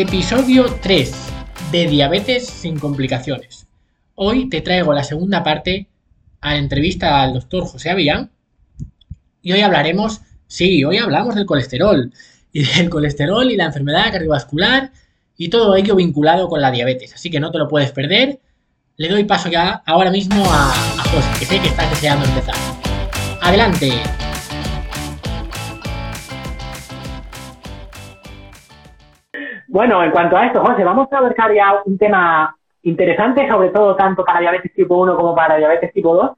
Episodio 3 de Diabetes sin complicaciones. Hoy te traigo la segunda parte a la entrevista al doctor José Avillán y hoy hablaremos, sí, hoy hablamos del colesterol y del colesterol y la enfermedad cardiovascular y todo ello vinculado con la diabetes, así que no te lo puedes perder. Le doy paso ya ahora mismo a, José, que sé que está deseando empezar. Adelante. Bueno, en cuanto a esto, José, vamos a abarcar ya un tema interesante, sobre todo tanto para diabetes tipo 1 como para diabetes tipo 2.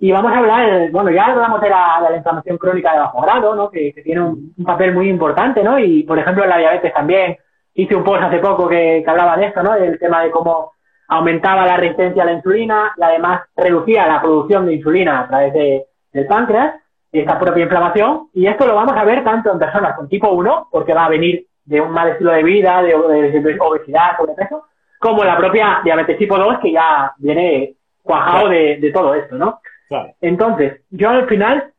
Y vamos a hablar, bueno, ya hablamos de la, de la inflamación crónica de bajo grado, ¿no? Que, tiene un, papel muy importante, ¿no? Y, por ejemplo, en la diabetes también hice un post hace poco que, que hablaba de esto, ¿no? Del tema de cómo aumentaba la resistencia a la insulina y además reducía la producción de insulina a través de, del páncreas, esta propia inflamación. Y esto lo vamos a ver tanto en personas con tipo 1, porque va a venir de un mal estilo de vida, de, de obesidad, sobrepeso, como la propia diabetes tipo 2 que ya viene cuajado claro. de, de, todo esto, ¿no? Claro. Entonces, yo al final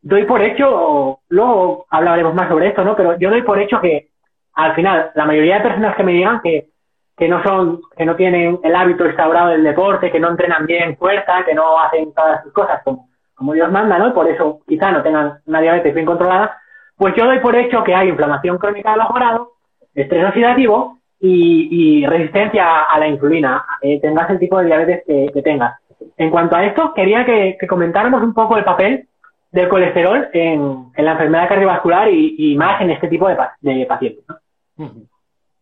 doy por hecho, luego hablaremos más sobre esto, ¿no? Pero yo doy por hecho que al final la mayoría de personas que me digan que, que no son, que no tienen el hábito instaurado del deporte, que no entrenan bien fuerza, que no hacen todas sus cosas como, como Dios manda, ¿no? Y por eso quizá no tengan una diabetes bien controlada, pues yo doy por hecho que hay inflamación crónica de bajo grado, estrés oxidativo y, resistencia a la insulina, eh, tengas el tipo de diabetes que, tengas. En cuanto a esto, quería que, comentáramos un poco el papel del colesterol en, la enfermedad cardiovascular y, más en este tipo de, pacientes. ¿no?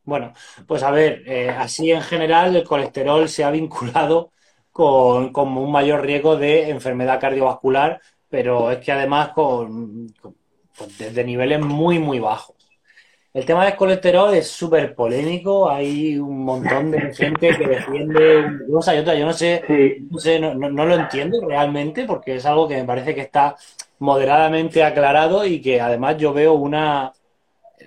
Bueno, pues a ver, eh, así en general el colesterol se ha vinculado con, un mayor riesgo de enfermedad cardiovascular, pero es que además con pues desde niveles muy, muy bajos. El tema del colesterol es súper polémico, hay un montón de gente que defiende una cosa y otra, yo no sé, no, sé no, no, no, lo entiendo realmente porque es algo que me parece que está moderadamente aclarado y que además yo veo una,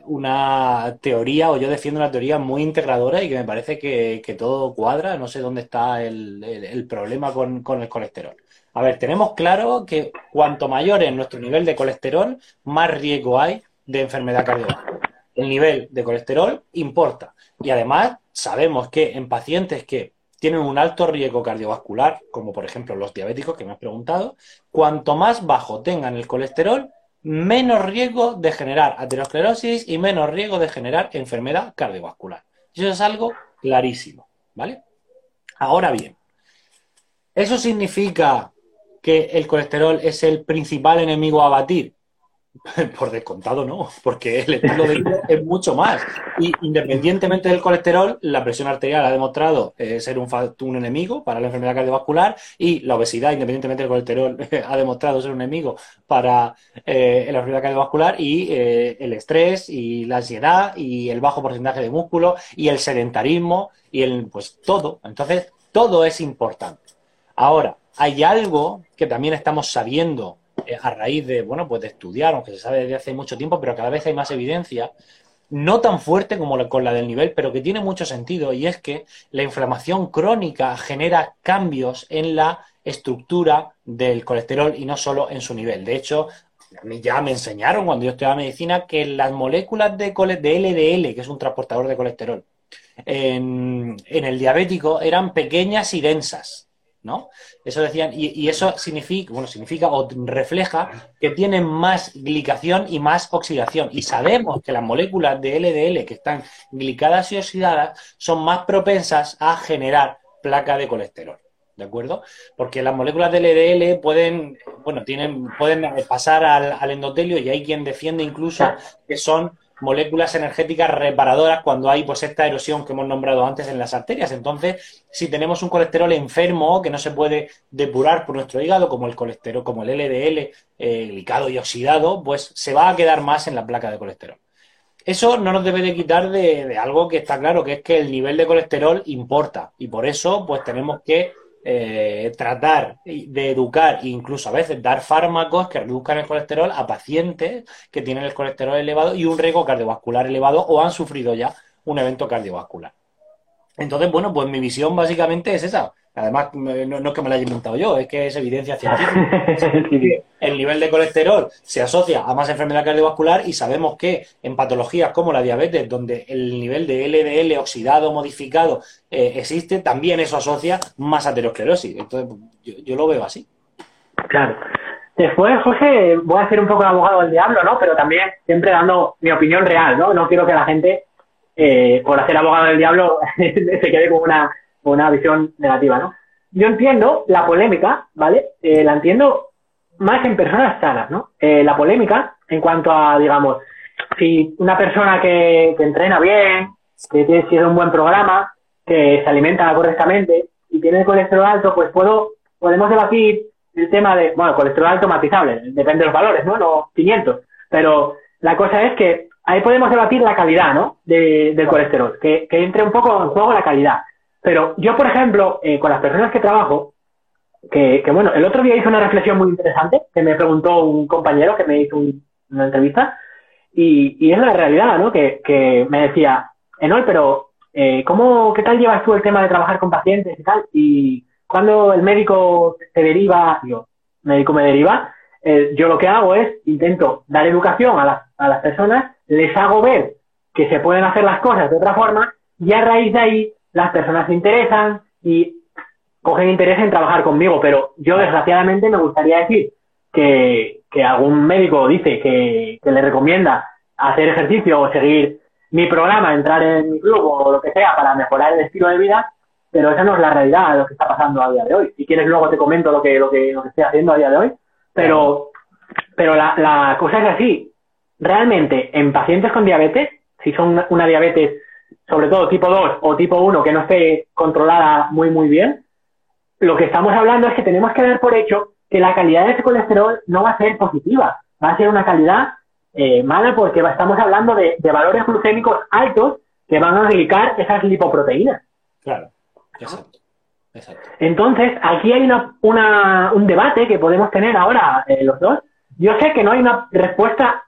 una teoría o yo defiendo una teoría muy integradora y que me parece que, que todo cuadra, no sé dónde está el, el, el problema con, con el colesterol. A ver, tenemos claro que cuanto mayor es nuestro nivel de colesterol, más riesgo hay de enfermedad cardiovascular. El nivel de colesterol importa. Y además sabemos que en pacientes que tienen un alto riesgo cardiovascular, como por ejemplo los diabéticos que me has preguntado, cuanto más bajo tengan el colesterol, menos riesgo de generar aterosclerosis y menos riesgo de generar enfermedad cardiovascular. Eso es algo clarísimo, ¿vale? Ahora bien, ¿eso significa que el colesterol es el principal enemigo a batir? Por descontado no, porque el estilo de vida es mucho más. Y independientemente del colesterol, la presión arterial ha demostrado eh, ser un, enemigo para la enfermedad cardiovascular y la obesidad, independientemente del colesterol, ha demostrado ser un enemigo para eh, la enfermedad cardiovascular y eh, el estrés y la ansiedad y el bajo porcentaje de músculo y el sedentarismo y el, pues todo. Entonces, todo es importante. Ahora, hay algo que también estamos sabiendo eh, a raíz de, bueno, pues de estudiar, aunque se sabe desde hace mucho tiempo, pero cada vez hay más evidencia, no tan fuerte como la, con la del nivel, pero que tiene mucho sentido, y es que la inflamación crónica genera cambios en la estructura del colesterol y no solo en su nivel. De hecho, a mí ya me enseñaron cuando yo estudiaba medicina que las moléculas de, LDL, que es un transportador de colesterol, en el diabético eran pequeñas y densas. ¿No? Eso decían, y, y, eso significa, bueno, significa o refleja que tienen más glicación y más oxidación. Y sabemos que las moléculas de LDL que están glicadas y oxidadas son más propensas a generar placa de colesterol. ¿De acuerdo? Porque las moléculas de LDL pueden, bueno, tienen, pueden pasar al, al endotelio y hay quien defiende incluso que son moléculas energéticas reparadoras cuando hay pues esta erosión que hemos nombrado antes en las arterias. Entonces, si tenemos un colesterol enfermo que no se puede depurar por nuestro hígado, como el colesterol, como el LDL, eh, y oxidado, pues se va a quedar más en la placa de colesterol. Eso no nos debe de quitar de, de algo que está claro, que es que el nivel de colesterol importa. Y por eso, pues tenemos que eh, tratar de educar e incluso a veces dar fármacos que reduzcan el colesterol a pacientes que tienen el colesterol elevado y un riesgo cardiovascular elevado o han sufrido ya un evento cardiovascular. Entonces, bueno, pues mi visión básicamente es esa, Además, no, es que me lo haya inventado yo, es que es evidencia científica. el nivel de colesterol se asocia a más enfermedad cardiovascular y sabemos que en patologías como la diabetes, donde el nivel de LDL oxidado, modificado eh, existe, también eso asocia más aterosclerosis. Entonces, yo, lo veo así. Claro. Después, José, voy a ser un poco el abogado del diablo, ¿no? Pero también siempre dando mi opinión real, ¿no? No quiero que la gente, eh, por hacer abogado del diablo, se quede con una una visión negativa, ¿no? Yo entiendo la polémica, ¿vale? Eh, la entiendo más en personas sanas, ¿no? Eh, la polémica en cuanto a, digamos, si una persona que, entrena bien, que tiene un buen programa, que se alimenta correctamente y tiene el colesterol alto, pues puedo, podemos debatir el tema de, bueno, colesterol alto matizable, depende de los valores, ¿no? No 500, pero la cosa es que ahí podemos debatir la calidad, ¿no? De, del colesterol, que, que entre un poco en juego la calidad. Pero yo, por ejemplo, eh, con las personas que trabajo, que, bueno, el otro día hice una reflexión muy interesante que me preguntó un compañero que me hizo una entrevista y, y, es la realidad, ¿no? Que, que me decía, Enol, pero eh, ¿cómo, qué tal llevas tú el tema de trabajar con pacientes y tal? Y cuando el médico te deriva, yo, médico me deriva, eh, yo lo que hago es intento dar educación a las, a las personas, les hago ver que se pueden hacer las cosas de otra forma y a raíz de ahí las personas se interesan y cogen interés en trabajar conmigo, pero yo desgraciadamente me gustaría decir que, que algún médico dice que, que, le recomienda hacer ejercicio o seguir mi programa, entrar en mi club o lo que sea para mejorar el estilo de vida, pero esa no es la realidad de lo que está pasando a día de hoy. Si quieres luego te comento lo que, lo que, lo que estoy haciendo a día de hoy, pero, pero la, la cosa es así. Realmente, en pacientes con diabetes, si son una diabetes sobre todo tipo 2 o tipo 1 que no esté controlada muy, muy bien, lo que estamos hablando es que tenemos que dar por hecho que la calidad de ese colesterol no va a ser positiva, va a ser una calidad eh, mala porque estamos hablando de, valores glucémicos altos que van a glicar esas lipoproteínas. Claro, exacto. Entonces, aquí hay una, una, un debate que podemos tener ahora eh, los dos. Yo sé que no hay una respuesta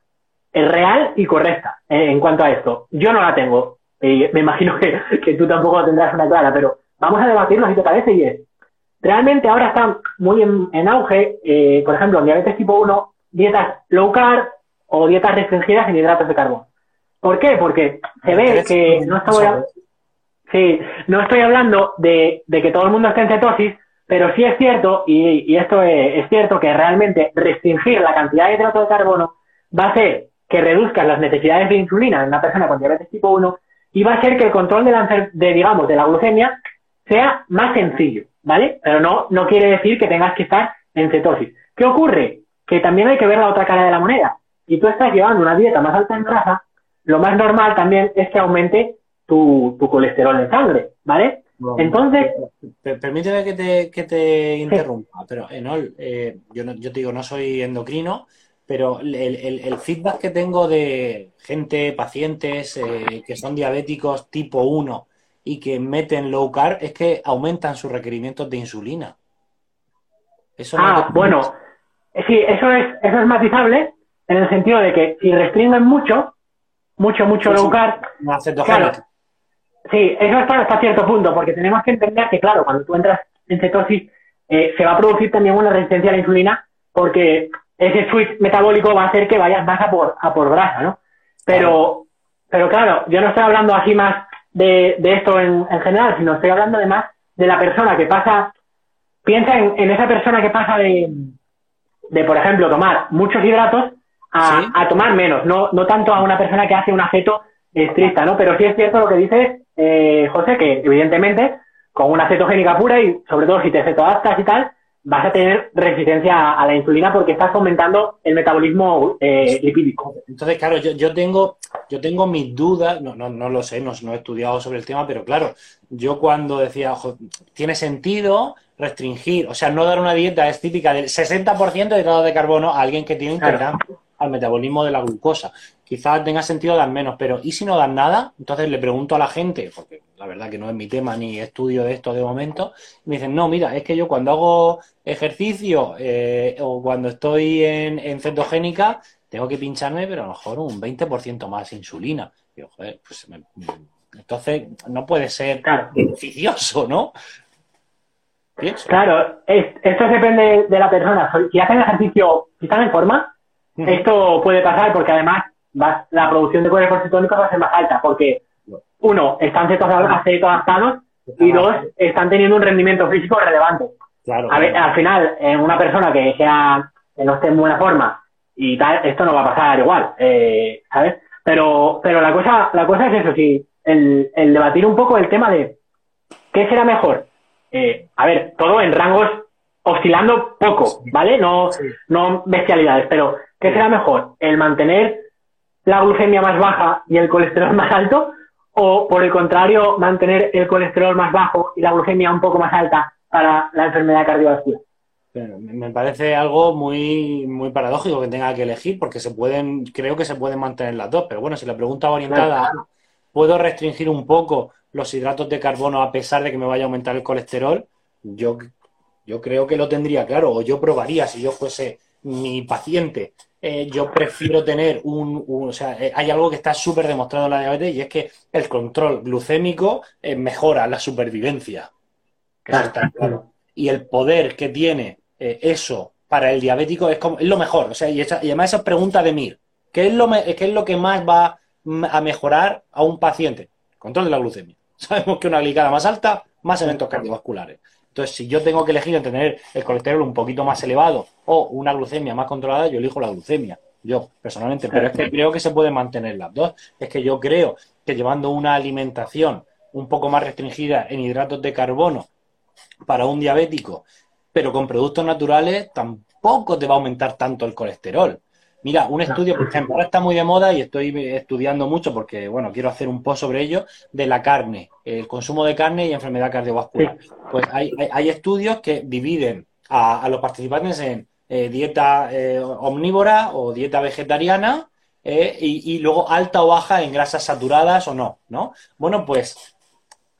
eh, real y correcta en cuanto a esto. Yo no la tengo. Y me imagino que, tú tampoco tendrás una clara, pero vamos a debatirlo si te parece y es, realmente ahora está muy en, auge, eh, por ejemplo, en diabetes tipo 1, dietas low carb o dietas restringidas en hidratos de carbono. ¿Por qué? Porque se ve que no estoy, sí, no estoy hablando de, que todo el mundo esté en cetosis, pero sí es cierto, y, esto es, cierto, que realmente restringir la cantidad de hidratos de carbono va a hacer que reduzcan las necesidades de insulina en una persona con diabetes tipo 1 y va a ser que el control de, la, de digamos, de la glucemia sea más sencillo, ¿vale? Pero no, no quiere decir que tengas que estar en cetosis. ¿Qué ocurre? Que también hay que ver la otra cara de la moneda. Si tú estás llevando una dieta más alta en grasa, lo más normal también es que aumente tu, tu colesterol en sangre, ¿vale? Entonces... Permíteme que te, que te interrumpa, pero Enol, eh, yo, no, yo te digo, no soy endocrino, pero el, feedback que tengo de gente, pacientes eh, que son diabéticos tipo 1 y que meten low carb es que aumentan sus requerimientos de insulina. Eso ah, bueno, sí, eso es, eso es matizable en el sentido de que si restringen mucho, mucho, mucho low carb, claro, sí, eso está hasta cierto punto, porque tenemos que entender que, claro, cuando tú entras en cetosis, eh, se va a producir también una resistencia a la insulina, porque ese switch metabólico va a hacer que vayas más a por, a por grasa, ¿no? Pero, pero claro, yo no estoy hablando así más de, de esto en, en, general, sino estoy hablando además de la persona que pasa, piensa en, en esa persona que pasa de, de, por ejemplo, tomar muchos hidratos a, a tomar menos, no, no tanto a una persona que hace un aceto estricta, ¿no? Pero sí es cierto lo que dices, eh, José, que evidentemente con una cetogénica pura y sobre todo si te cetoadaptas y tal, vas a tener resistencia a la insulina porque estás aumentando el metabolismo eh, lipídico. Entonces, claro, yo, yo, tengo, yo tengo mis dudas, no, no, no lo sé, no, no, he estudiado sobre el tema, pero claro, yo cuando decía, ojo, tiene sentido restringir, o sea, no dar una dieta es típica del 60% de hidratos de carbono a alguien que tiene intolerancia al metabolismo de la glucosa. Quizás tenga sentido dar menos, pero ¿y si no dan nada? Entonces le pregunto a la gente, porque la verdad que no es mi tema ni estudio de esto de momento, y me dicen, no, mira, es que yo cuando hago ejercicio eh, o cuando estoy en, cetogénica, tengo que pincharme, pero a lo mejor un 20% más insulina. pues entonces no puede ser beneficioso, ¿no? Claro, esto depende de la persona. Si hacen ejercicio, si están en forma, esto puede pasar porque además la producción de cuerpos cetónicos va a ser más alta porque, uno, están adaptados y dos, están teniendo un rendimiento físico relevante. Claro, al final, en una persona que sea que no esté en buena forma y tal, esto no va a pasar igual, eh, ¿sabes? Pero, pero la cosa, la cosa es eso, sí, el, el debatir un poco el tema de qué será mejor. Eh, a ver, todo en rangos oscilando poco, ¿vale? No, no bestialidades, pero ¿qué será mejor? ¿El mantener la glucemia más baja y el colesterol más alto? ¿O por el contrario, mantener el colesterol más bajo y la glucemia un poco más alta para la enfermedad cardiovascular? me parece algo muy, muy paradójico que tenga que elegir porque se pueden, creo que se pueden mantener las dos, pero bueno, si la pregunta va orientada, ¿puedo restringir un poco los hidratos de carbono a pesar de que me vaya a aumentar el colesterol? Yo, yo creo que lo tendría claro, o yo probaría si yo fuese mi paciente. Eh, yo prefiero tener un, o sea, eh, hay algo que está súper demostrado en la diabetes y es que el control glucémico eh, mejora la supervivencia. claro. Y el poder que tiene eh, eso para el diabético es, como, es lo mejor. O sea, y, además esa pregunta de Mir, ¿qué es, lo ¿qué es lo que más va a mejorar a un paciente? Control de la glucemia. Sabemos que una glicada más alta, más eventos cardiovasculares. Entonces, si yo tengo que elegir entre tener el colesterol un poquito más elevado o una glucemia más controlada, yo elijo la glucemia. Yo, personalmente. Pero es que creo que se pueden mantener las dos. Es que yo creo que llevando una alimentación un poco más restringida en hidratos de carbono para un diabético pero con productos naturales tampoco te va a aumentar tanto el colesterol. Mira, un estudio, por ejemplo, ahora está muy de moda y estoy estudiando mucho porque, bueno, quiero hacer un post sobre ello, de la carne, el consumo de carne y enfermedad cardiovascular. Pues hay, estudios que dividen a, los participantes en eh, dieta eh, omnívora o dieta vegetariana eh, y, y, luego alta o baja en grasas saturadas o no, ¿no? Bueno, pues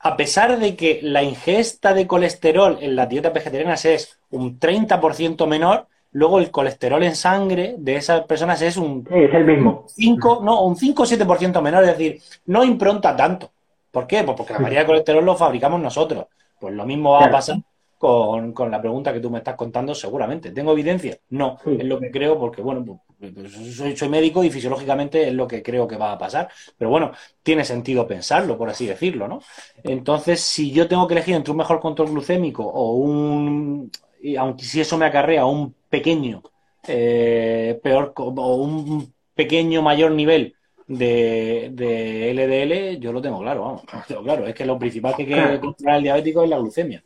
a pesar de que la ingesta de colesterol en las dietas vegetarianas es un 30% menor, luego el colesterol en sangre de esas personas es un, es el mismo. 5, no, un 5 o 7% menor, es decir, no impronta tanto. ¿Por qué? Pues porque la mayoría de colesterol lo fabricamos nosotros. Pues lo mismo va a pasar con, la pregunta que tú me estás contando, seguramente. ¿Tengo evidencia? No, es lo que creo porque, bueno, pues, pues, soy, soy, médico y fisiológicamente es lo que creo que va a pasar. Pero bueno, tiene sentido pensarlo, por así decirlo, ¿no? Entonces, si yo tengo que elegir entre un mejor control glucémico o un, aunque si eso me acarrea un pequeño, eh, peor, o un pequeño mayor nivel de, de, LDL, yo lo tengo claro, vamos, claro. Es que lo principal que quiere controlar el diabético es la glucemia.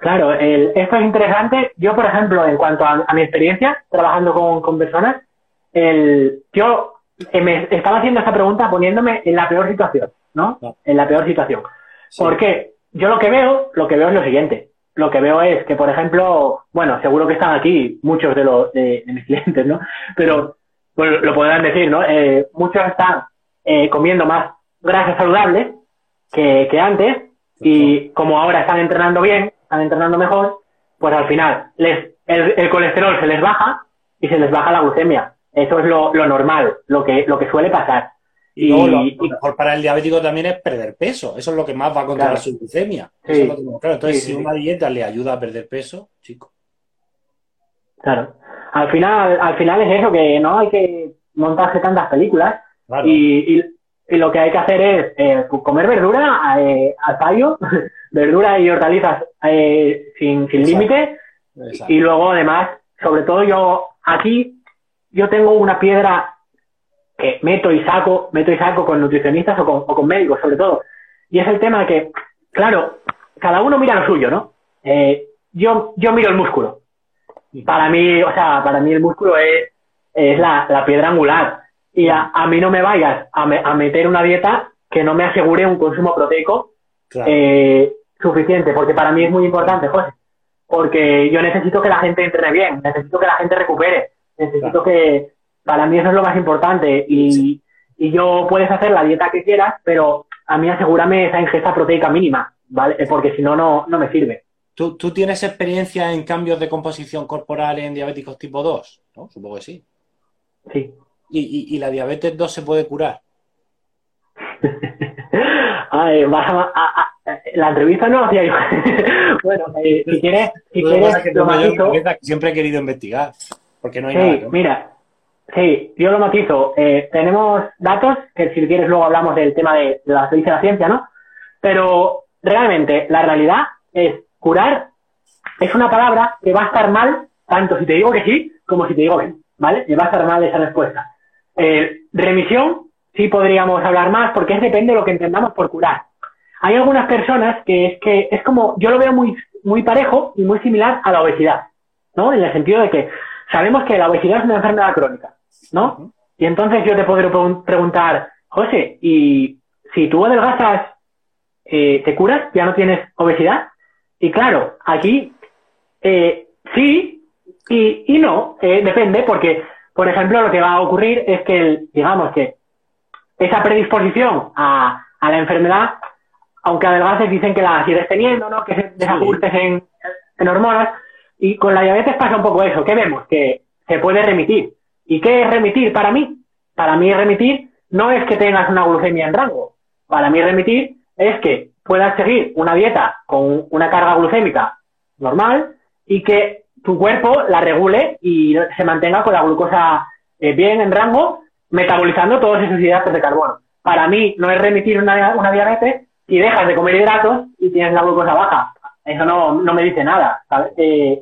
Claro, esto es interesante. Yo, por ejemplo, en cuanto a, mi experiencia trabajando con, personas, el, yo eh, me estaba haciendo esta pregunta poniéndome en la peor situación, ¿no? En la peor situación. Porque yo lo que veo, lo que veo es lo siguiente. Lo que veo es que, por ejemplo, bueno, seguro que están aquí muchos de los de, mis clientes, ¿no? Pero pues, lo podrán decir, ¿no? Eh, muchos están eh, comiendo más grasas saludables que, que antes y como ahora están entrenando bien, están entrenando mejor, pues al final les, el, colesterol se les baja y se les baja la glucemia. Eso es lo, normal, lo que, lo que suele pasar. Y, lo, mejor para el diabético también es perder peso. Eso es lo que más va a controlar su glucemia. Entonces, si una dieta le ayuda a perder peso, chico. Claro. Al final, al final es eso, que no hay que montarse tantas películas. Y, y lo que hay que hacer es eh, comer verdura eh, al fallo, verdura y hortalizas eh, sin, sin límite. Y luego, además, sobre todo yo aquí, yo tengo una piedra que meto y saco, meto y saco con nutricionistas o con, o con médicos, sobre todo. Y es el tema de que, claro, cada uno mira lo suyo, ¿no? Eh, yo, yo miro el músculo. Para mí, o sea, para mí el músculo es, es la, la piedra angular y a, mí no me vayas a, meter una dieta que no me asegure un consumo proteico eh, suficiente, porque para mí es muy importante, José. Porque yo necesito que la gente entrene bien, necesito que la gente recupere, necesito que, para mí eso es lo más importante. Y, y yo puedes hacer la dieta que quieras, pero a mí asegúrame esa ingesta proteica mínima, ¿vale? Porque si no, no, no me sirve. ¿Tú, ¿Tú tienes experiencia en cambios de composición corporal en diabéticos tipo 2? ¿no? Supongo que sí. Sí y, la diabetes 2 se puede curar? la entrevista no hacía yo. bueno, eh, si quieres, si quieres lo matizo. Siempre he querido investigar, porque no hay sí, nada. mira, sí, yo lo matizo. Eh, tenemos datos, que si quieres luego hablamos del tema de, de la dice la ciencia, ¿no? Pero realmente la realidad es curar es una palabra que va a estar mal tanto si te digo que sí como si te digo que no, ¿vale? Y va a estar mal esa respuesta. Eh, remisión, sí podríamos hablar más porque es depende de lo que entendamos por curar. Hay algunas personas que es que es como, yo lo veo muy, muy parejo y muy similar a la obesidad, ¿no? En el sentido de que sabemos que la obesidad es una enfermedad crónica, ¿no? Y entonces yo te podré preguntar, José, ¿y si tú adelgazas, eh, te curas? ¿Ya no tienes obesidad? Y claro, aquí eh, sí y, y no, eh, depende, porque, por ejemplo, lo que va a ocurrir es que, digamos que esa predisposición a, a la enfermedad, aunque adelgaces dicen que la sigues teniendo, ¿no? Que se desajustes en, en hormonas, y con la diabetes pasa un poco eso. ¿Qué vemos? Que se puede remitir. ¿Y qué es remitir para mí? Para mí remitir no es que tengas una glucemia en rango. Para mí remitir es que puedas seguir una dieta con una carga glucémica normal y que tu cuerpo la regule y se mantenga con la glucosa eh, bien en rango, metabolizando todos esos hidratos de carbono. Para mí no es remitir una, diabetes y dejas de comer hidratos y tienes la glucosa baja. Eso no, no me dice nada. Eh,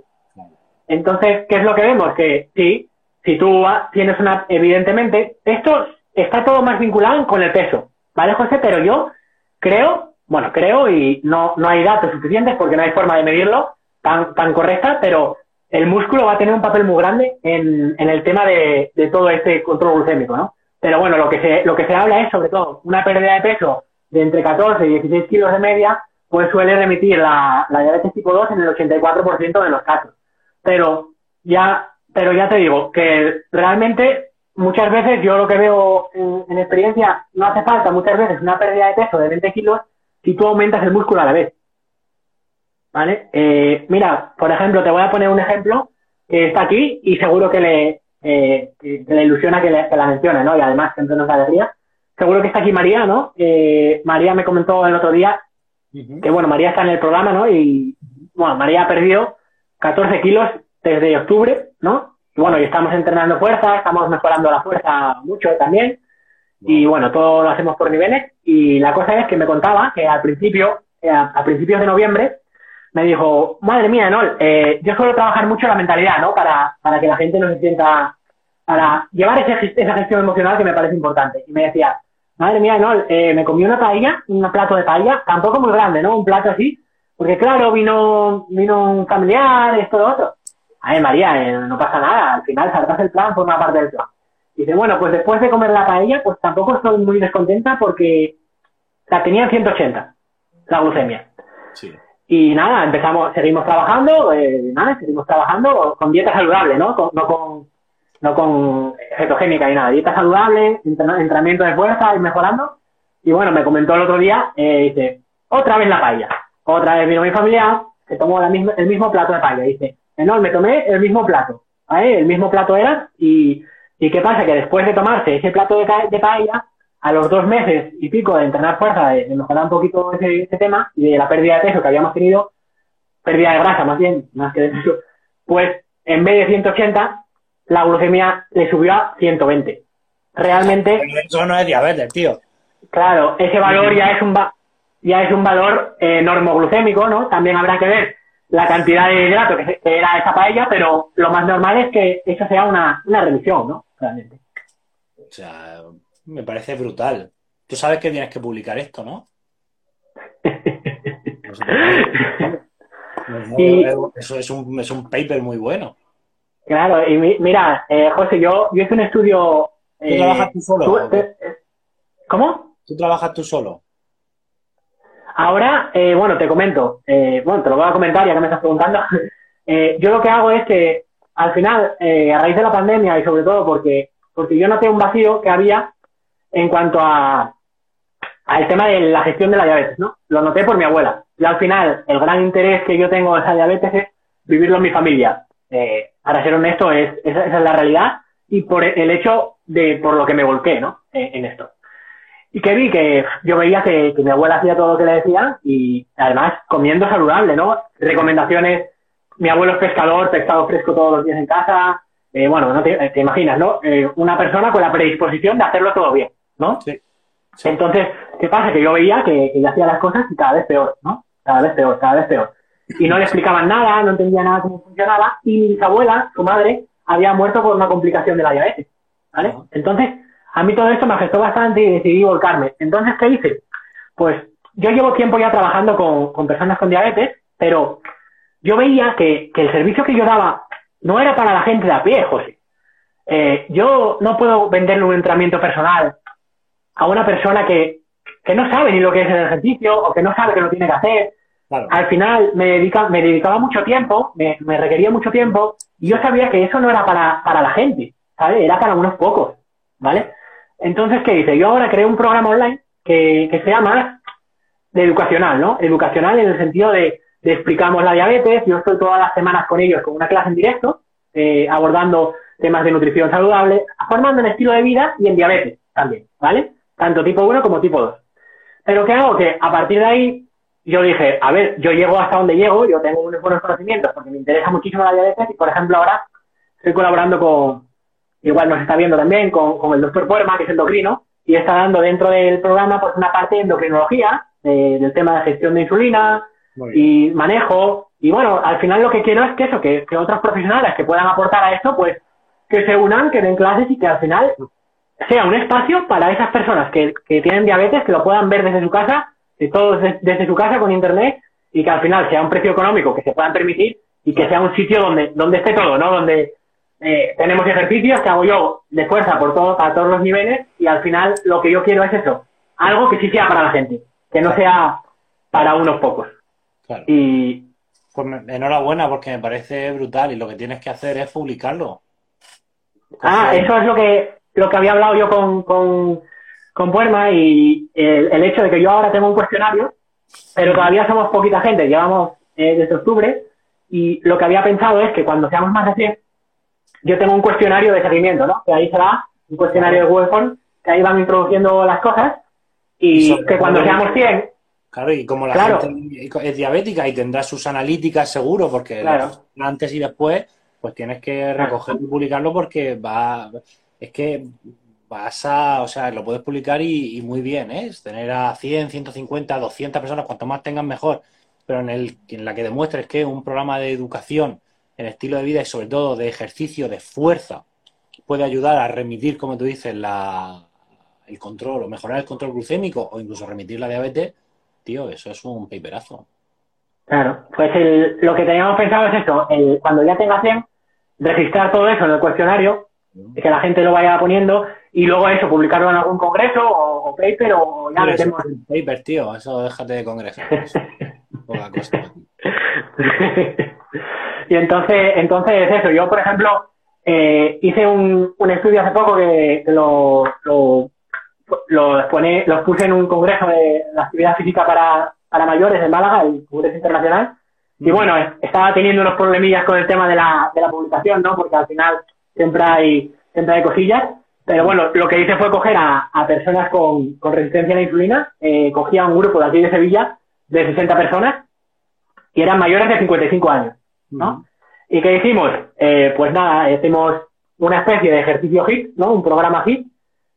entonces, ¿qué es lo que vemos? Que sí, si tú tienes una, evidentemente, esto está todo más vinculado con el peso, ¿vale, José? Pero yo creo, bueno, creo y no, no hay datos suficientes porque no hay forma de medirlo, tan, tan correcta, pero el músculo va a tener un papel muy grande en, en el tema de, de, todo este control glucémico, ¿no? Pero bueno, lo que, se, lo que se habla es sobre todo una pérdida de peso de entre 14 y 16 kilos de media, pues suele remitir la, la diabetes tipo 2 en el 84% de los casos. Pero ya, pero ya te digo que realmente muchas veces yo lo que veo en, en experiencia no hace falta muchas veces una pérdida de peso de 20 kilos si tú aumentas el músculo a la vez. ¿Vale? Eh, mira, por ejemplo, te voy a poner un ejemplo que está aquí y seguro que le, eh, que le ilusiona que, le, que, la mencione, ¿no? Y además siempre nos da alegría. Seguro que está aquí María, ¿no? Eh, María me comentó el otro día uh -huh. que, bueno, María está en el programa, ¿no? Y, bueno, María ha perdido 14 kilos desde octubre, ¿no? Y bueno, y estamos entrenando fuerza, estamos mejorando la fuerza mucho también. Y bueno, todo lo hacemos por niveles. Y la cosa es que me contaba que al principio, a, a principios de noviembre, me dijo, madre mía, no, eh, yo suelo trabajar mucho la mentalidad, ¿no? Para, para que la gente no se sienta, para llevar ese, esa gestión emocional que me parece importante. Y me decía, madre mía, no, eh, me comí una paella, un plato de paella, tampoco muy grande, ¿no? Un plato así, porque claro, vino, vino un familiar, esto, lo otro. Ay, María, eh, no pasa nada, al final saltas el plan, forma parte del plan. Dice, bueno, pues después de comer la paella, pues tampoco estoy muy descontenta porque la tenía en 180, la glucemia. Sí. Y nada, empezamos, seguimos trabajando, eh, nada, seguimos trabajando con dieta saludable, ¿no? Con, no con no con cetogénica nada, dieta saludable, entrenamiento de fuerza y mejorando. Y bueno, me comentó el otro día, eh, dice, otra vez la paella. Otra vez vino mi familia, se tomó la misma, el mismo plato de paella. Dice, no, me tomé el mismo plato. ¿vale? El mismo plato era, y, y qué pasa, que después de tomarse ese plato de, de paella, a los dos meses y pico de entrenar fuerza, de, de mejorar un poquito ese, ese, tema y de la pérdida de peso que habíamos tenido, pérdida de grasa más bien, más que de peso, pues en vez de 180, la glucemia le subió a 120. Realmente. Eso no es diabetes, tío. Claro, ese valor ya es un, ya es un valor eh, normoglucémico, ¿no? También habrá que ver la cantidad de hidrato que, que era esa paella, pero lo más normal es que eso sea una, una remisión, ¿no? Realmente. O sea, me parece brutal. Tú sabes que tienes que publicar esto, ¿no? y, eso es un, es un paper muy bueno. Claro, y mi, mira, eh, José, yo, yo hice un estudio. ¿Tú eh, trabajas tú solo? Tú, te, ¿Cómo? ¿Tú trabajas tú solo? Ahora, eh, bueno, te comento. Eh, bueno, te lo voy a comentar ya que me estás preguntando. yo lo que hago es que, al final, a raíz de la pandemia y sobre todo porque, porque yo noté un vacío que había en cuanto a al tema de la gestión de la diabetes, ¿no? Lo noté por mi abuela. Y al final, el gran interés que yo tengo en esa diabetes es vivirlo en mi familia. Eh, para ser honesto, es, esa, esa, es la realidad y por el hecho de por lo que me volqué, ¿no? En esto. Y que vi que yo veía que, mi abuela hacía todo lo que le decía y además comiendo saludable, ¿no? Recomendaciones, mi abuelo es pescador, pescado fresco todos los días en casa, eh, bueno, no te, imaginas, ¿no? Eh, una persona con la predisposición de hacerlo todo bien, ¿no? Sí. Entonces, ¿qué pasa? Que yo veía que, que hacía las cosas y cada vez peor, ¿no? Cada vez peor, cada vez peor. Y no le explicaban nada, no entendía nada cómo funcionaba y mi abuela, su madre, había muerto por una complicación de la diabetes, ¿vale? Entonces, a mí todo esto me afectó bastante y decidí volcarme. Entonces, ¿qué hice? Pues yo llevo tiempo ya trabajando con, personas con diabetes, pero yo veía que, el servicio que yo daba no era para la gente de a pie, José. Eh, yo no puedo venderle un entrenamiento personal a una persona que, no sabe ni lo que es el ejercicio o que no sabe que lo tiene que hacer. Al final me, dedica, me dedicaba mucho tiempo, me, requería mucho tiempo y yo sabía que eso no era para, para la gente, ¿sabes? Era para unos pocos, ¿vale? Entonces, ¿qué dice? Yo ahora creo un programa online que, que sea más de educacional, ¿no? Educacional en el sentido de, de, explicamos la diabetes, yo estoy todas las semanas con ellos con una clase en directo, eh, abordando temas de nutrición saludable, formando en estilo de vida y en diabetes también, ¿vale? Tanto tipo 1 como tipo 2. Pero ¿qué hago? Que a partir de ahí yo dije, a ver, yo llego hasta donde llego, yo tengo unos buenos conocimientos porque me interesa muchísimo la diabetes y, por ejemplo, ahora estoy colaborando con, igual nos está viendo también con, el doctor Puerma, que es endocrino, y está dando dentro del programa pues una parte de endocrinología, del tema de gestión de insulina y manejo. Y bueno, al final lo que quiero es que eso, que, otros profesionales que puedan aportar a esto, pues que se unan, que den clases y que al final sea un espacio para esas personas que, tienen diabetes, que lo puedan ver desde su casa, de todos desde su casa con internet y que al final sea un precio económico que se puedan permitir y que sea un sitio donde, donde esté todo, ¿no? Donde eh, tenemos ejercicios que hago yo de fuerza por todo, para todos los niveles y al final lo que yo quiero es eso, algo que sí sea para la gente, que no sea para unos pocos. Y pues enhorabuena porque me parece brutal y lo que tienes que hacer es publicarlo. Ah, eso es lo que lo que había hablado yo con, con, con Puerma y el, hecho de que yo ahora tengo un cuestionario, pero todavía somos poquita gente, llevamos eh, desde octubre y lo que había pensado es que cuando seamos más de 100 yo tengo un cuestionario de seguimiento, ¿no? Que ahí se va, un cuestionario de Google Form, que ahí van introduciendo las cosas y que cuando seamos 100... Claro, y como la gente es diabética y tendrá sus analíticas seguro, porque antes y después, pues tienes que recogerlo y publicarlo porque va... Es que vas a, o sea, lo puedes publicar y, muy bien, ¿eh? Tener a 100, 150, 200 personas, cuanto más tengan mejor, pero en, el, en la que demuestres que un programa de educación en estilo de vida y sobre todo de ejercicio de fuerza puede ayudar a remitir, como tú dices, la, el control o mejorar el control glucémico o incluso remitir la diabetes, tío, eso es un paperazo. Claro, pues lo que teníamos pensado es esto, cuando ya tenga 100, registrar todo eso en el cuestionario, mm. que la gente lo vaya poniendo y luego eso, publicarlo en algún congreso o, paper o ya metemos... Paper, tío, eso déjate de congreso. Poca cosa. Y entonces, entonces eso, yo por ejemplo eh, hice un, un, estudio hace poco que, lo, lo, lo, puse en un congreso de la actividad física para, para mayores de Málaga, el Congreso Internacional, y bueno, estaba teniendo unos problemillas con el tema de la, de la publicación, ¿no? Porque al final siempre hay, siempre hay cosillas. Pero bueno, lo que hice fue coger a, a personas con, con, resistencia a la insulina, eh, cogía un grupo de aquí de Sevilla de 60 personas y eran mayores de 55 años. ¿No? ¿Y qué hicimos? Eh, pues nada, hicimos una especie de ejercicio HIT, ¿no? Un programa HIT.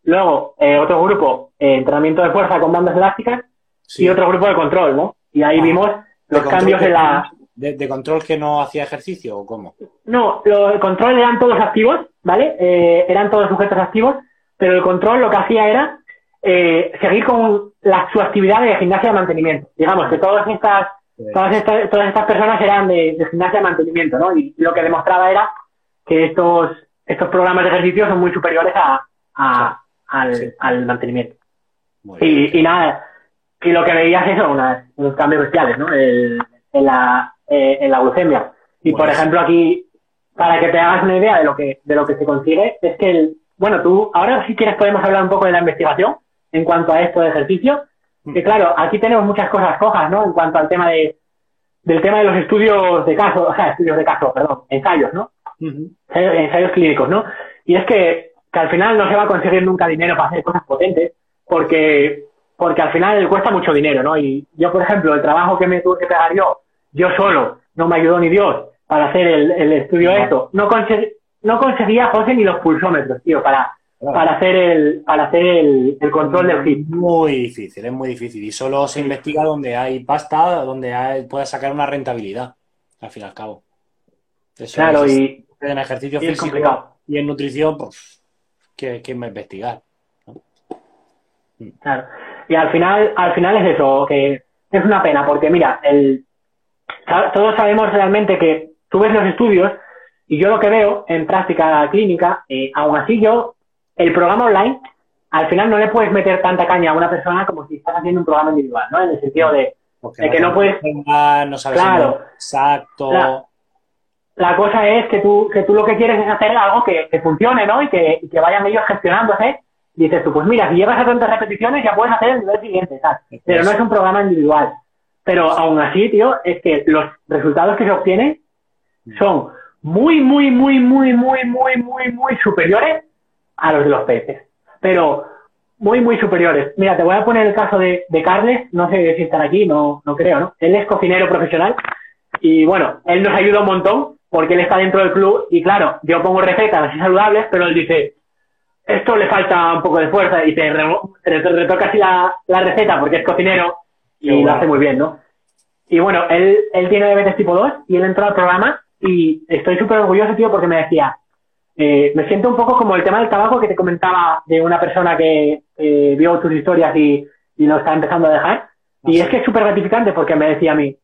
Luego, eh, otro grupo, eh, entrenamiento de fuerza con bandas elásticas. Y otro grupo de control, ¿no? Y ahí ah. vimos los cambios en la... De, control que no hacía ejercicio o cómo? No, el control eran todos activos, ¿vale? eran todos sujetos activos, pero el control lo que hacía era seguir con la, su actividad de gimnasia de mantenimiento. Digamos que todas estas Todas estas, todas estas personas eran de, gimnasia de mantenimiento, ¿no? Y lo que demostraba era que estos, estos programas de ejercicio son muy superiores a, al, mantenimiento. Y, y, nada, y lo que veías es unas, unos cambios bestiales, ¿no? en, la, eh, en la glucemia. Y por ejemplo aquí, para que te hagas una idea de lo que, de lo que se consigue, es que el, bueno, tú, ahora si quieres podemos hablar un poco de la investigación en cuanto a esto de ejercicio, que claro, aquí tenemos muchas cosas cojas, ¿no? En cuanto al tema de, del tema de los estudios de caso, o sea, estudios de caso, perdón, ensayos, ¿no? ensayos, clínicos, ¿no? Y es que, que al final no se va a conseguir nunca dinero para hacer cosas potentes, porque, porque al final cuesta mucho dinero, ¿no? Y yo, por ejemplo, el trabajo que me tuve que pegar yo, yo solo, no me ayudó ni Dios para hacer el, el estudio de esto, no, conseguí, no conseguía, José, ni los pulsómetros, tío, para, para hacer el, para hacer el, el control del hit. Muy difícil, es muy difícil. Y solo se investiga donde hay pasta, donde hay, puedes sacar una rentabilidad, al fin y al cabo. Eso claro, es, y, en ejercicio y físico complicado. y en nutrición, pues, ¿qué, qué me investigar? Claro. Y al final, al final es eso, que es una pena, porque mira, el, todos sabemos realmente que tú ves los estudios y yo lo que veo en práctica clínica, eh, aún así yo, el programa online, al final no le puedes meter tanta caña a una persona como si estás haciendo un programa individual, ¿no? En el sentido de, que no puedes, no sabes Claro. exacto. La cosa es que tú, que tú lo que quieres es hacer algo que, que funcione, ¿no? Y que, y que vayan ellos gestionándose. Y dices tú, pues mira, si llegas a tantas repeticiones ya puedes hacer el nivel siguiente, tal. Pero no es un programa individual. Pero aún así, tío, es que los resultados que se obtienen son muy, muy, muy, muy, muy, muy, muy, muy superiores a los de los peces. Pero muy, muy superiores. Mira, te voy a poner el caso de, de Carles, no sé si están aquí, no, no creo, ¿no? Él es cocinero profesional y bueno, él nos ayuda un montón porque él está dentro del club y claro, yo pongo recetas así saludables, pero él dice, esto le falta un poco de fuerza y te, re- te retoca así la, la receta porque es cocinero y Qué lo bueno. hace muy bien, ¿no? Y bueno, él, él tiene diabetes tipo 2 y él entró al programa y estoy súper orgulloso, tío, porque me decía, eh, me siento un poco como el tema del tabaco que te comentaba de una persona que eh, vio tus historias y, y lo está empezando a dejar. Y sí. es que es súper gratificante porque me decía a mí,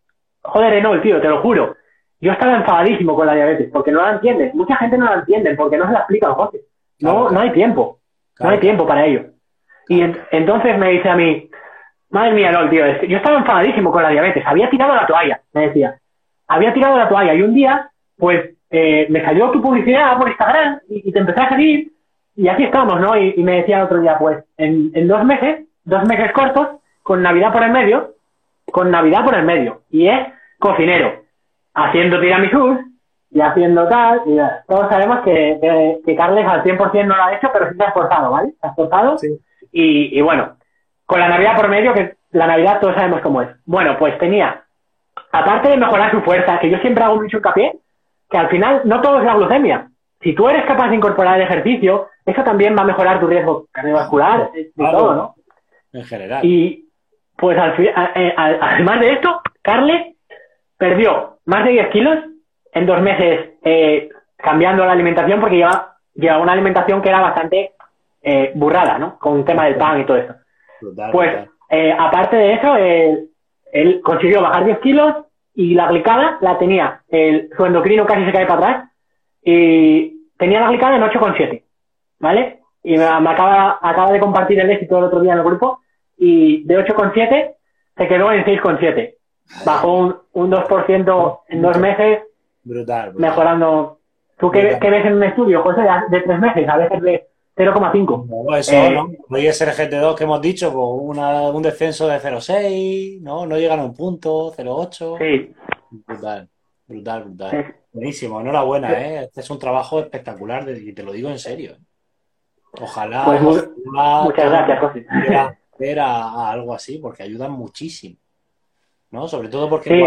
joder, Enol, tío, te lo juro. Yo estaba enfadadísimo con la diabetes porque no la entiendes. Mucha gente no la entiende porque no se la explican, José. No, Claro, no hay tiempo. Claro. No hay tiempo para ello. Y en- entonces me dice a mí, madre mía, Enol, tío, yo estaba enfadadísimo con la diabetes. Había tirado la toalla, me decía. Había tirado la toalla y un día, pues, eh, me salió tu publicidad por Instagram y, y te empecé a seguir y aquí estamos, ¿no? Y, y me decía el otro día, pues, en, en dos meses, dos meses cortos, con Navidad por el medio, con Navidad por el medio. Y es cocinero, haciendo tiramisús y haciendo tal. Y ya, todos sabemos que, que, que Carles al 100% no lo ha hecho, pero sí se ha esforzado, ¿vale? Se ha esforzado. Sí. Y, y bueno, con la Navidad por medio, que la Navidad todos sabemos cómo es. Bueno, pues tenía, aparte de mejorar su fuerza, que yo siempre hago mucho hincapié, que al final no todo es la glucemia. Si tú eres capaz de incorporar el ejercicio, eso también va a mejorar tu riesgo cardiovascular, de Claro. todo, ¿no? En general. Y pues al fi- a- eh, además de esto, Carles perdió más de 10 kilos en dos meses eh, cambiando la alimentación porque lleva, lleva una alimentación que era bastante eh, burrada, ¿no? Con el tema del pan y todo eso. Pues eh, aparte de eso, eh, él consiguió bajar 10 kilos y la glicada la tenía, el, su endocrino casi se cae para atrás y tenía la glicada en 8,7, ¿vale? Y me, me acaba, acaba de compartir el éxito el otro día en el grupo y de 8,7 se quedó en 6,7. Bajó un, un 2% en dos meses Brutal, brutal. mejorando. ¿Tú qué, qué ves en un estudio, José, de, tres meses? A veces de 0,5. No, eso, Eh, ¿no? Hoy es el GT2 que hemos dicho, pues una- un descenso de 0,6, ¿no? No llegan a un punto, 0,8. Sí, Brutal, brutal, brutal. sí. Buenísimo, enhorabuena, ¿eh? Este es un trabajo espectacular y te lo digo en serio. Ojalá, Pues ojalá muchas gracias, José. a, a algo así, porque ayudan muchísimo. ¿No? Sobre todo porque Sí,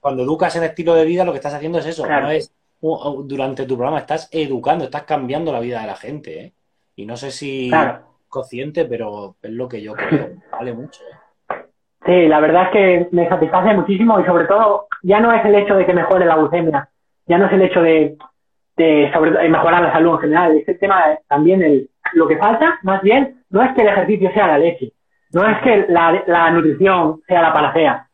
cuando, educas en estilo de vida, lo que estás haciendo es eso, Claro. no es durante tu programa, estás educando, estás cambiando la vida de la gente, ¿eh? Y no sé si Claro. consciente, pero es lo que yo creo, vale mucho. ¿eh? Sí, la verdad es que me satisface muchísimo y sobre todo ya no es el hecho de que mejore la glucemia, ya no es el hecho de, de sobre, de mejorar la salud en general, es el tema de- también el, lo que falta, más bien, no es que el ejercicio sea la leche, no es que la, la nutrición sea la panacea,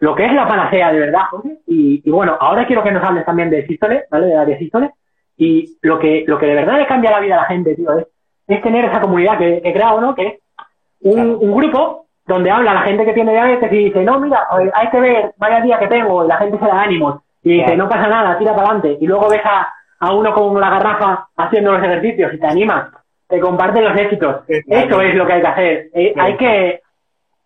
lo que es la panacea de verdad, José, y, y bueno, ahora quiero que nos hables también de sístole, ¿vale? De la diasístole, y lo que, lo que de verdad le cambia la vida a la gente, tío, es, es tener esa comunidad que he creado, ¿no? Que es un, Claro. un grupo donde habla la gente que tiene diabetes y dice, no, mira, hay que ver, vaya día que tengo, y la gente se da ánimos, y dice, Claro. no pasa nada, tira para adelante, y luego ves a, a uno con la garrafa haciendo los ejercicios y te animas, te comparten los éxitos. Sí. Eso es lo que hay que hacer. Eh, hay que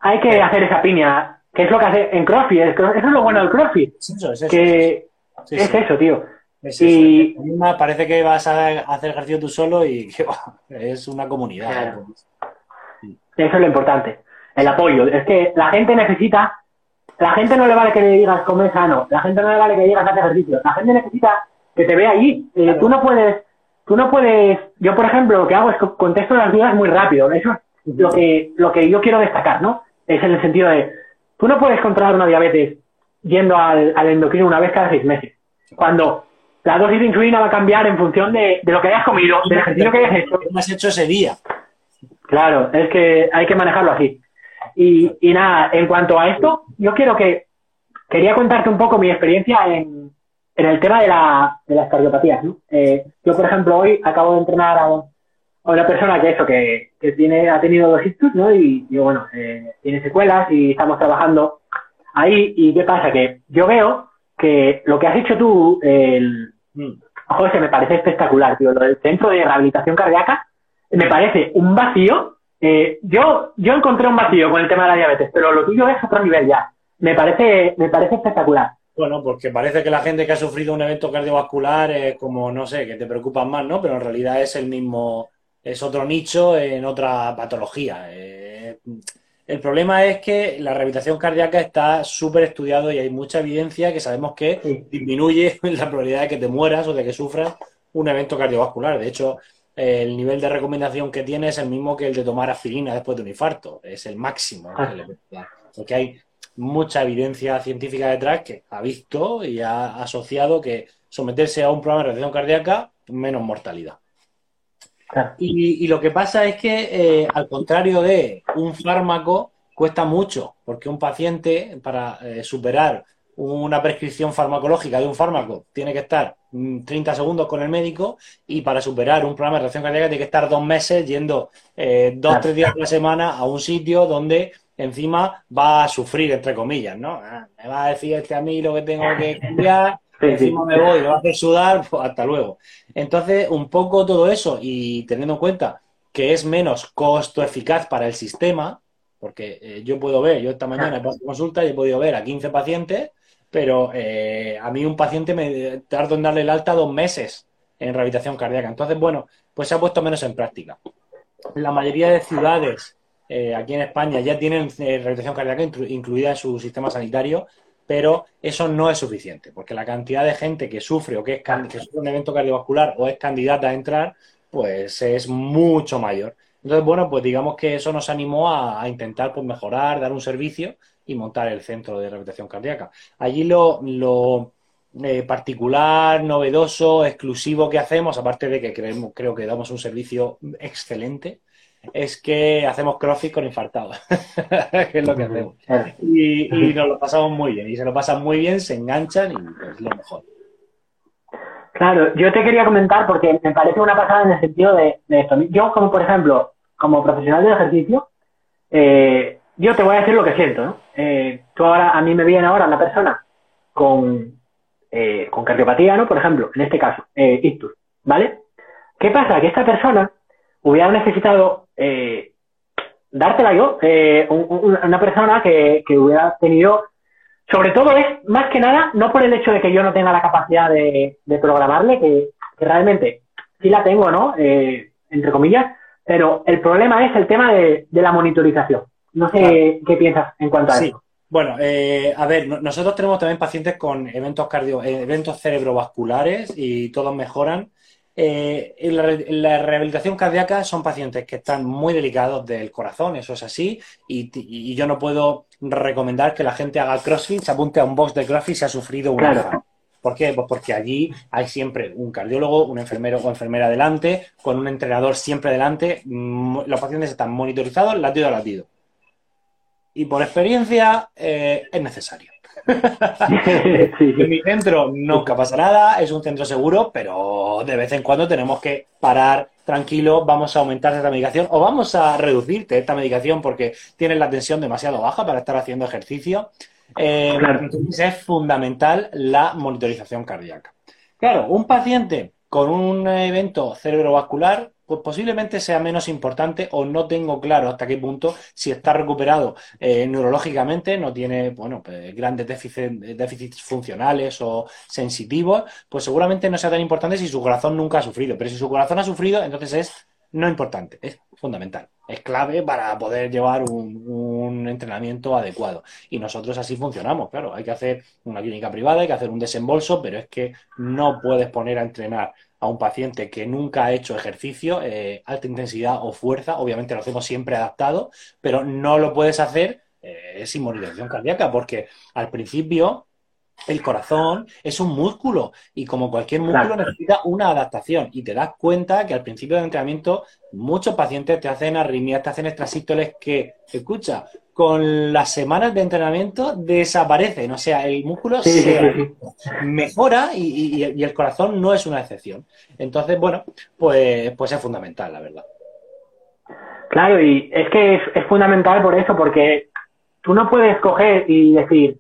hay que hacer esa piña, que es lo que hace en CrossFit, es- eso es lo bueno del CrossFit, Es eso, es eso. que Sí, es sí. eso, tío. Es. Y- Parece que vas a hacer ejercicio tú solo y que es una comunidad. Claro. Eso es lo importante. El apoyo. Es que la gente necesita, la gente no le vale que le digas come sano, la gente no le vale que le digas hace ejercicio, la gente necesita que te vea allí. Eh, tú no puedes, tú no puedes, yo por ejemplo lo que hago es que contesto las dudas muy rápido. Eso es lo que, lo que yo quiero destacar, ¿no? Es en el sentido de, tú no puedes controlar una diabetes yendo al, al endocrino una vez cada seis meses. Cuando la dosis de insulina va a cambiar en función de, de lo que hayas comido, del ejercicio que hayas hecho. ¿Qué has hecho ese día? Claro, es que hay que manejarlo así. Y, y nada, en cuanto a esto, yo quiero que, quería contarte un poco mi experiencia en, en el tema de, la, de las cardiopatías. ¿no? Eh, yo, por ejemplo, hoy acabo de entrenar a, a una persona que eso, que, que tiene, ha tenido dos ictus, ¿no? Y, y bueno, eh, tiene secuelas y estamos trabajando ahí. ¿Y qué pasa? Que yo veo que lo que has hecho tú, el, José, me parece espectacular, tío. Lo del centro de rehabilitación cardíaca me parece un vacío. Eh, yo, yo encontré un vacío con el tema de la diabetes, pero lo tuyo es otro nivel ya. Me parece, me parece espectacular. Bueno, porque parece que la gente que ha sufrido un evento cardiovascular es como, no sé, que te preocupan más, ¿no? Pero en realidad es el mismo, es otro nicho en otra patología. Eh, el problema es que la rehabilitación cardíaca está súper estudiado y hay mucha evidencia que sabemos que Sí. disminuye la probabilidad de que te mueras o de que sufras un evento cardiovascular. De hecho, el nivel de recomendación que tiene es el mismo que el de tomar aspirina después de un infarto. Es el máximo. Ah. Porque hay mucha evidencia científica detrás que ha visto y ha asociado que someterse a un programa de rehabilitación cardíaca, menos mortalidad. Claro. Y, y lo que pasa es que, eh, al contrario de un fármaco, cuesta mucho, porque un paciente, para eh, superar una prescripción farmacológica de un fármaco, tiene que estar mm, 30 segundos con el médico, y para superar un programa de reacción cardíaca tiene que estar dos meses yendo eh, dos, Claro. tres días a la semana a un sitio donde encima va a sufrir, entre comillas, ¿no? Ah, Me va a decir este a mí lo que tengo que cambiar, Sí, sí. encima me voy, lo va a hacer sudar, pues hasta luego. Entonces, un poco todo eso y teniendo en cuenta que es menos costo eficaz para el sistema, porque eh, yo puedo ver, yo esta mañana he pasado consulta y he podido ver a 15 pacientes, pero eh, a mí un paciente me tardo en darle el alta dos meses en rehabilitación cardíaca. Entonces, bueno, pues se ha puesto menos en práctica. La mayoría de ciudades eh, aquí en España ya tienen eh, rehabilitación cardíaca inclu- incluida en su sistema sanitario, pero eso no es suficiente, porque la cantidad de gente que sufre o que, es que sufre un evento cardiovascular o es candidata a entrar, pues es mucho mayor. Entonces, bueno, pues digamos que eso nos animó a, a intentar pues, mejorar, dar un servicio y montar el centro de rehabilitación cardíaca. Allí lo, lo, eh, particular, novedoso, exclusivo que hacemos, aparte de que creemos, creo que damos un servicio excelente, es que hacemos crossfit con infartados, que es lo que hacemos. Y, y nos lo pasamos muy bien, y se lo pasan muy bien, se enganchan y es lo mejor. Claro, yo te quería comentar porque me parece una pasada en el sentido de, de esto. Yo, como por ejemplo, como profesional del ejercicio, eh, yo te voy a decir lo que siento, ¿no? Eh, tú ahora, a mí me viene ahora una persona con, eh, con cardiopatía, ¿no? Por ejemplo, en este caso, eh, ictus, ¿vale? ¿Qué pasa? Que esta persona hubiera necesitado eh, dártela yo, eh, un- un- una persona que, que hubiera tenido sobre todo es, más que nada, no por el hecho de que yo no tenga la capacidad de, de programarle, que, que realmente sí la tengo, ¿no? Eh, entre comillas, pero el problema es el tema de, de la monitorización. No sé qué piensas en cuanto a Sí. eso. Bueno, eh, a ver, no- nosotros tenemos también pacientes con eventos cardio, eventos cerebrovasculares y todos mejoran. Eh, en la, re- en la rehabilitación cardíaca son pacientes que están muy delicados del corazón, eso es así, y, yo no puedo recomendar que la gente haga CrossFit, se apunte a un box de CrossFit si ha sufrido un Claro. ¿Por qué? Pues porque allí hay siempre un cardiólogo, un enfermero o enfermera delante, con un entrenador siempre delante. Los pacientes están monitorizados latido a latido. Y por experiencia eh, es necesario. sí, En mi centro nunca pasa nada, es un centro seguro, pero de vez en cuando tenemos que parar tranquilo, vamos a aumentar esta medicación o vamos a reducirte esta medicación porque tienes la tensión demasiado baja para estar haciendo ejercicio. Eh, Claro. Entonces es fundamental la monitorización cardíaca. Claro, un paciente con un evento cerebrovascular, pues posiblemente sea menos importante o no tengo claro hasta qué punto si está recuperado eh, neurológicamente, no tiene, bueno, pues, grandes déficits, déficits funcionales o sensitivos, pues seguramente no sea tan importante si su corazón nunca ha sufrido. Pero si su corazón ha sufrido, entonces es no importante, es fundamental. Es clave para poder llevar un, entrenamiento adecuado. Y nosotros así funcionamos, claro. Hay que hacer una clínica privada, hay que hacer un desembolso, pero es que no puedes poner a entrenar a un paciente que nunca ha hecho ejercicio, eh, alta intensidad o fuerza, obviamente lo hacemos siempre adaptado, pero no lo puedes hacer eh, sin movilización cardíaca, porque al principio el corazón es un músculo y como cualquier músculo necesita una adaptación y te das cuenta que al principio del entrenamiento muchos pacientes te hacen arritmias, te hacen extrasístoles que, escucha, con las semanas de entrenamiento desaparecen, o sea, el músculo se mejora y, el corazón no es una excepción. Entonces, bueno, pues, pues es fundamental, la verdad. Claro, y es que es, es fundamental por eso, porque tú no puedes coger y decir,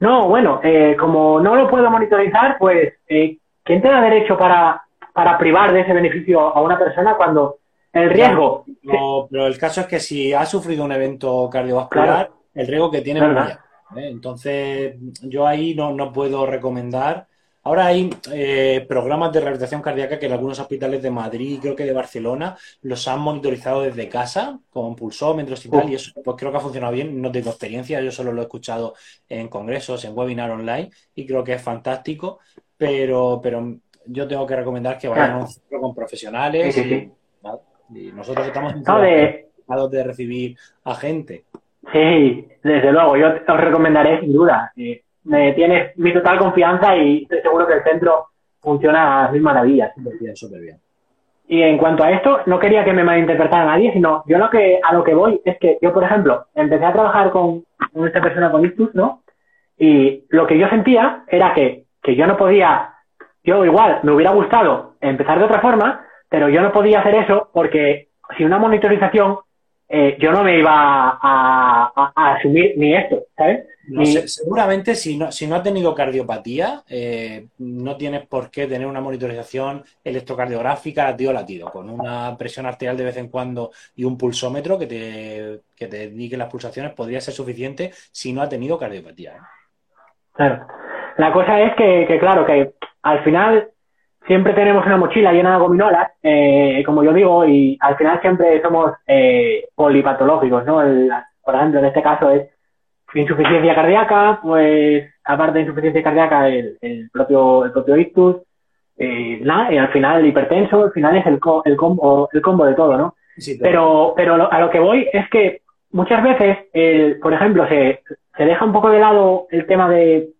no, bueno, eh, como no lo puedo monitorizar, pues, eh, ¿quién te da derecho para, para privar de ese beneficio a una persona cuando el riesgo... No, pero el caso es que si ha sufrido un evento cardiovascular, el riesgo que tiene es muy ¿eh? Entonces, yo ahí no, no puedo recomendar. Ahora hay eh, programas de rehabilitación cardíaca que en algunos hospitales de Madrid y creo que de Barcelona los han monitorizado desde casa con pulsómetros y tal, y eso pues creo que ha funcionado bien. No tengo experiencia, yo solo lo he escuchado en congresos, en webinar online y creo que es fantástico, pero, pero yo tengo que recomendar que vayan a un centro con profesionales y, nosotros estamos encantados de recibir a gente. Sí, desde luego, yo os recomendaré sin duda. Eh, me tienes mi total confianza y estoy seguro que el centro funciona a mil maravillas. Súper bien, Y en cuanto a esto, no quería que me malinterpretara nadie, sino yo lo que, a lo que voy es que yo, por ejemplo, empecé a trabajar con, esta persona con ictus, ¿no? Y lo que yo sentía era que, que yo no podía, yo igual me hubiera gustado empezar de otra forma, pero yo no podía hacer eso porque sin una monitorización eh, yo no me iba a, asumir ni esto, ¿sabes? seguramente si no, si no ha tenido cardiopatía, eh, no tienes por qué tener una monitorización electrocardiográfica latido latido, con una presión arterial de vez en cuando y un pulsómetro que te, que te indique las pulsaciones podría ser suficiente si no ha tenido cardiopatía. ¿eh? Claro. La cosa es que, que, claro, que al final siempre tenemos una mochila llena de gominolas, eh, como yo digo, y al final siempre somos eh, polipatológicos, ¿no? por ejemplo, en este caso es insuficiencia cardíaca, pues aparte de insuficiencia cardíaca, el, propio, el propio ictus, eh, y al final el hipertenso, al final es el, el, combo, el combo de todo, ¿no? pero, pero a lo que voy es que muchas veces, el, por ejemplo, se, se deja un poco de lado el tema de,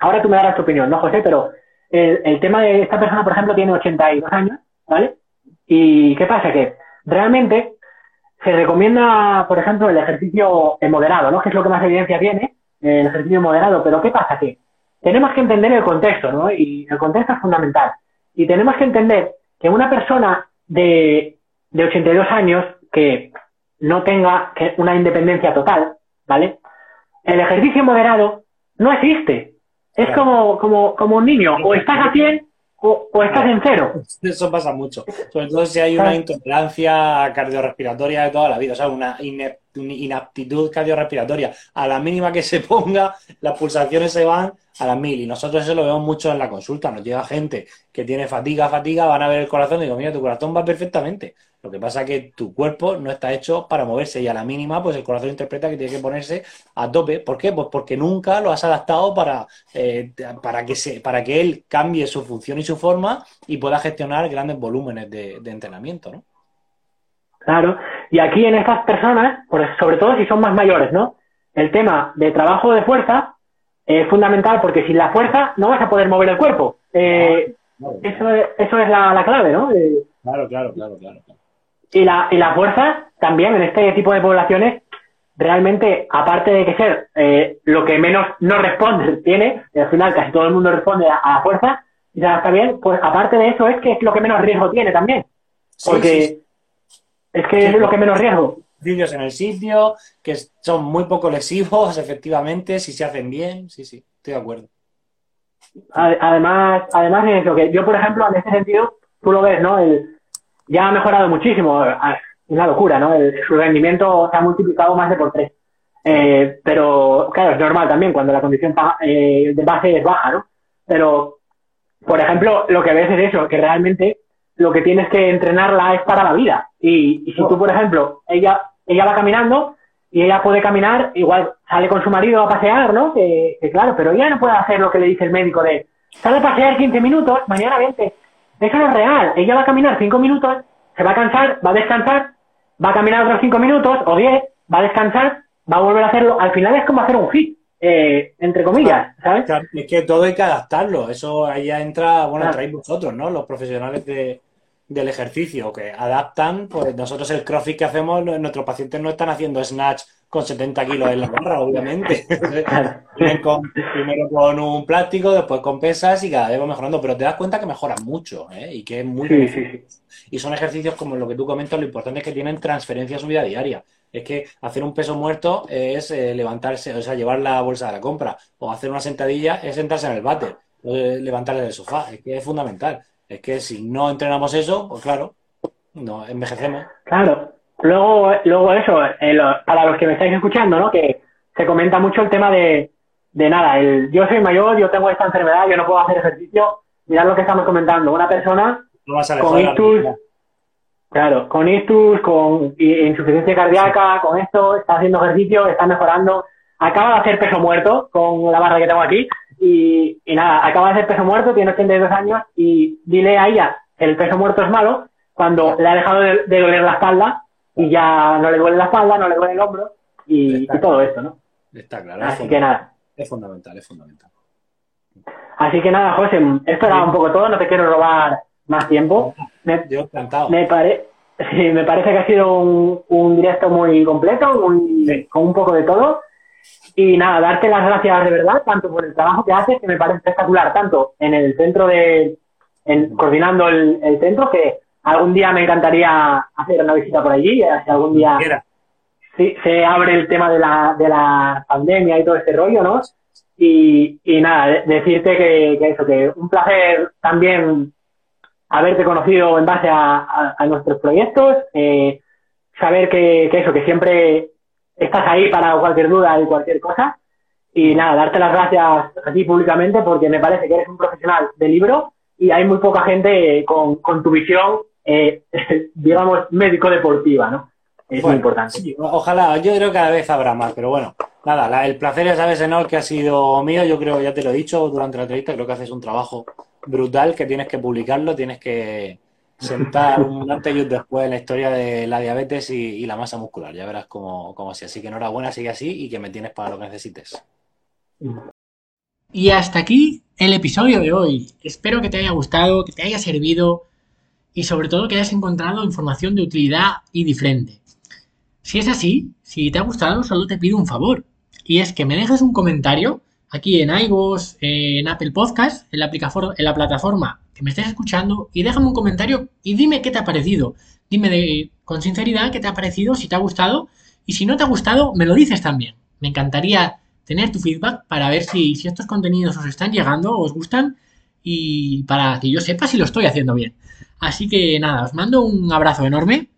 ahora tú me darás tu opinión, ¿no, José? Pero el, tema de esta persona, por ejemplo, tiene 82 años, ¿vale? Y ¿qué pasa? Que realmente se recomienda, por ejemplo, el ejercicio moderado, ¿no? Que es lo que más evidencia tiene, el ejercicio moderado. Pero ¿qué pasa? Que tenemos que entender el contexto, ¿no? Y el contexto es fundamental. Y tenemos que entender que una persona de, de 82 años que no tenga una independencia total, ¿vale? El ejercicio moderado no existe. Es como, como, como un niño, o estás a 100 o, estás en cero. Eso pasa mucho, sobre todo si hay una intolerancia cardiorrespiratoria de toda la vida, o sea, una inaptitud cardiorrespiratoria. A la mínima que se ponga, las pulsaciones se van a las mil. Y nosotros eso lo vemos mucho en la consulta. Nos llega gente que tiene fatiga, fatiga, van a ver el corazón y digo, mira, tu corazón va perfectamente. Lo que pasa es que tu cuerpo no está hecho para moverse y a la mínima, pues el corazón interpreta que tiene que ponerse a tope. ¿Por qué? Pues porque nunca lo has adaptado para, eh, para, que, se, para que él cambie su función y su forma y pueda gestionar grandes volúmenes de, entrenamiento, ¿no? Claro, y aquí en estas personas, sobre todo si son más mayores, ¿no? El tema de trabajo de fuerza es fundamental porque sin la fuerza no vas a poder mover el cuerpo. Eh, eso, es, eso es la, clave, ¿no? Eh, claro, claro, claro, claro. Y la, y la fuerza también en este tipo de poblaciones, realmente, aparte de que ser eh, lo que menos no responde tiene, al final casi todo el mundo responde a, la fuerza, y ya está bien, pues aparte de eso es que es lo que menos riesgo tiene también. Porque es que es lo que menos riesgo. Vídeos en el sitio, que son muy poco lesivos, efectivamente, si se hacen bien, sí, sí, estoy de acuerdo. Además, además de eso, que yo, por ejemplo, en ese sentido, tú lo ves, ¿no? El, ya ha mejorado muchísimo. Ah, una locura, ¿no? su rendimiento se ha multiplicado más de por tres. Eh, pero, claro, es normal también cuando la condición eh, de base es baja, ¿no? Pero, por ejemplo, lo que ves es eso, que realmente lo que tienes que entrenarla es para la vida. Y, y si tú, por ejemplo, ella, ella va caminando y ella puede caminar, igual sale con su marido a pasear, ¿no? Que, que claro, pero ella no puede hacer lo que le dice el médico de, sale a pasear 15 minutos, mañana 20. Eso no es real. Ella va a caminar 5 minutos, se va a cansar, va a descansar, va a caminar otros 5 minutos o 10, va a descansar, va a volver a hacerlo. Al final es como hacer un hit. Eh, entre comillas, ¿sabes? es que todo hay que adaptarlo. Eso ahí ya entra, bueno, claro. traéis vosotros, ¿no? Los profesionales de, del ejercicio que adaptan, pues nosotros el crossfit que hacemos, nuestros pacientes no están haciendo snatch con 70 kilos en la barra, obviamente. con, primero con un plástico, después con pesas y cada vez va mejorando, pero te das cuenta que mejoran mucho ¿eh? y que es muy sí, sí, Y son ejercicios como lo que tú comentas, lo importante es que tienen transferencia a su vida diaria. Es que hacer un peso muerto es eh, levantarse, o sea, llevar la bolsa de la compra, o hacer una sentadilla es sentarse en el váter, eh, levantarse del sofá, es que es fundamental. Es que si no entrenamos eso, pues claro, no envejecemos. Claro. Luego, luego eso, eh, lo, para los que me estáis escuchando, ¿no? Que se comenta mucho el tema de, de nada, el yo soy mayor, yo tengo esta enfermedad, yo no puedo hacer ejercicio. Mirad lo que estamos comentando. Una persona no con ictus, claro, con ictus, con insuficiencia cardíaca, con esto, está haciendo ejercicio, está mejorando. Acaba de hacer peso muerto con la barra que tengo aquí y, y, nada, acaba de hacer peso muerto, tiene 82 años y dile a ella que el peso muerto es malo cuando le ha dejado de, de, doler la espalda y ya no le duele la espalda, no le duele el hombro y, y todo esto, ¿no? Está claro. Así que nada. Es fundamental, es fundamental. Así que nada, José, esto era un poco todo, no te quiero robar más tiempo. Me, Yo encantado. Me, pare, sí, me parece que ha sido un, un directo muy completo, muy, sí. con un poco de todo. Y nada, darte las gracias de verdad, tanto por el trabajo que haces, que me parece espectacular, tanto en el centro de, en, coordinando el, el centro, que algún día me encantaría hacer una visita por allí, si algún día sí, se abre el tema de la, de la pandemia y todo este rollo, ¿no? Y, y nada, decirte que, que, eso, que un placer también haberte conocido en base a, a, a nuestros proyectos, eh, saber que, que eso, que siempre estás ahí para cualquier duda y cualquier cosa. Y nada, darte las gracias a ti públicamente porque me parece que eres un profesional de libro y hay muy poca gente con, con tu visión, eh, digamos, médico-deportiva, ¿no? Es bueno, muy importante. Sí, ojalá, yo creo que cada vez habrá más, pero bueno, nada, la, el placer ya sabes, Enol, que ha sido mío, yo creo, ya te lo he dicho durante la entrevista, creo que haces un trabajo brutal, que tienes que publicarlo, tienes que sentar un antes y un después en la historia de la diabetes y, la masa muscular. Ya verás cómo, cómo así. Así que enhorabuena, sigue así y que me tienes para lo que necesites. Y hasta aquí el episodio de hoy. Espero que te haya gustado, que te haya servido y sobre todo que hayas encontrado información de utilidad y diferente. Si es así, si te ha gustado, solo te pido un favor. Y es que me dejes un comentario aquí en iVoox, en Apple Podcast, en la, en la plataforma que me estés escuchando y déjame un comentario y dime qué te ha parecido. Dime de, con sinceridad qué te ha parecido, si te ha gustado y si no te ha gustado, me lo dices también. Me encantaría tener tu feedback para ver si, estos contenidos os están llegando, os gustan y para que yo sepa si lo estoy haciendo bien. Así que nada, os mando un abrazo enorme,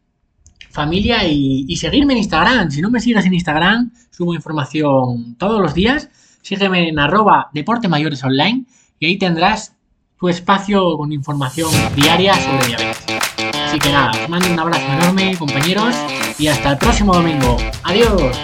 familia, y, y seguirme en Instagram. Si no me sigues en Instagram, subo información todos los días. Sígueme en arroba deporte mayores online y ahí tendrás tu espacio con información diaria sobre diabetes. Así que nada, os mando un abrazo enorme, compañeros, y hasta el próximo domingo. Adiós.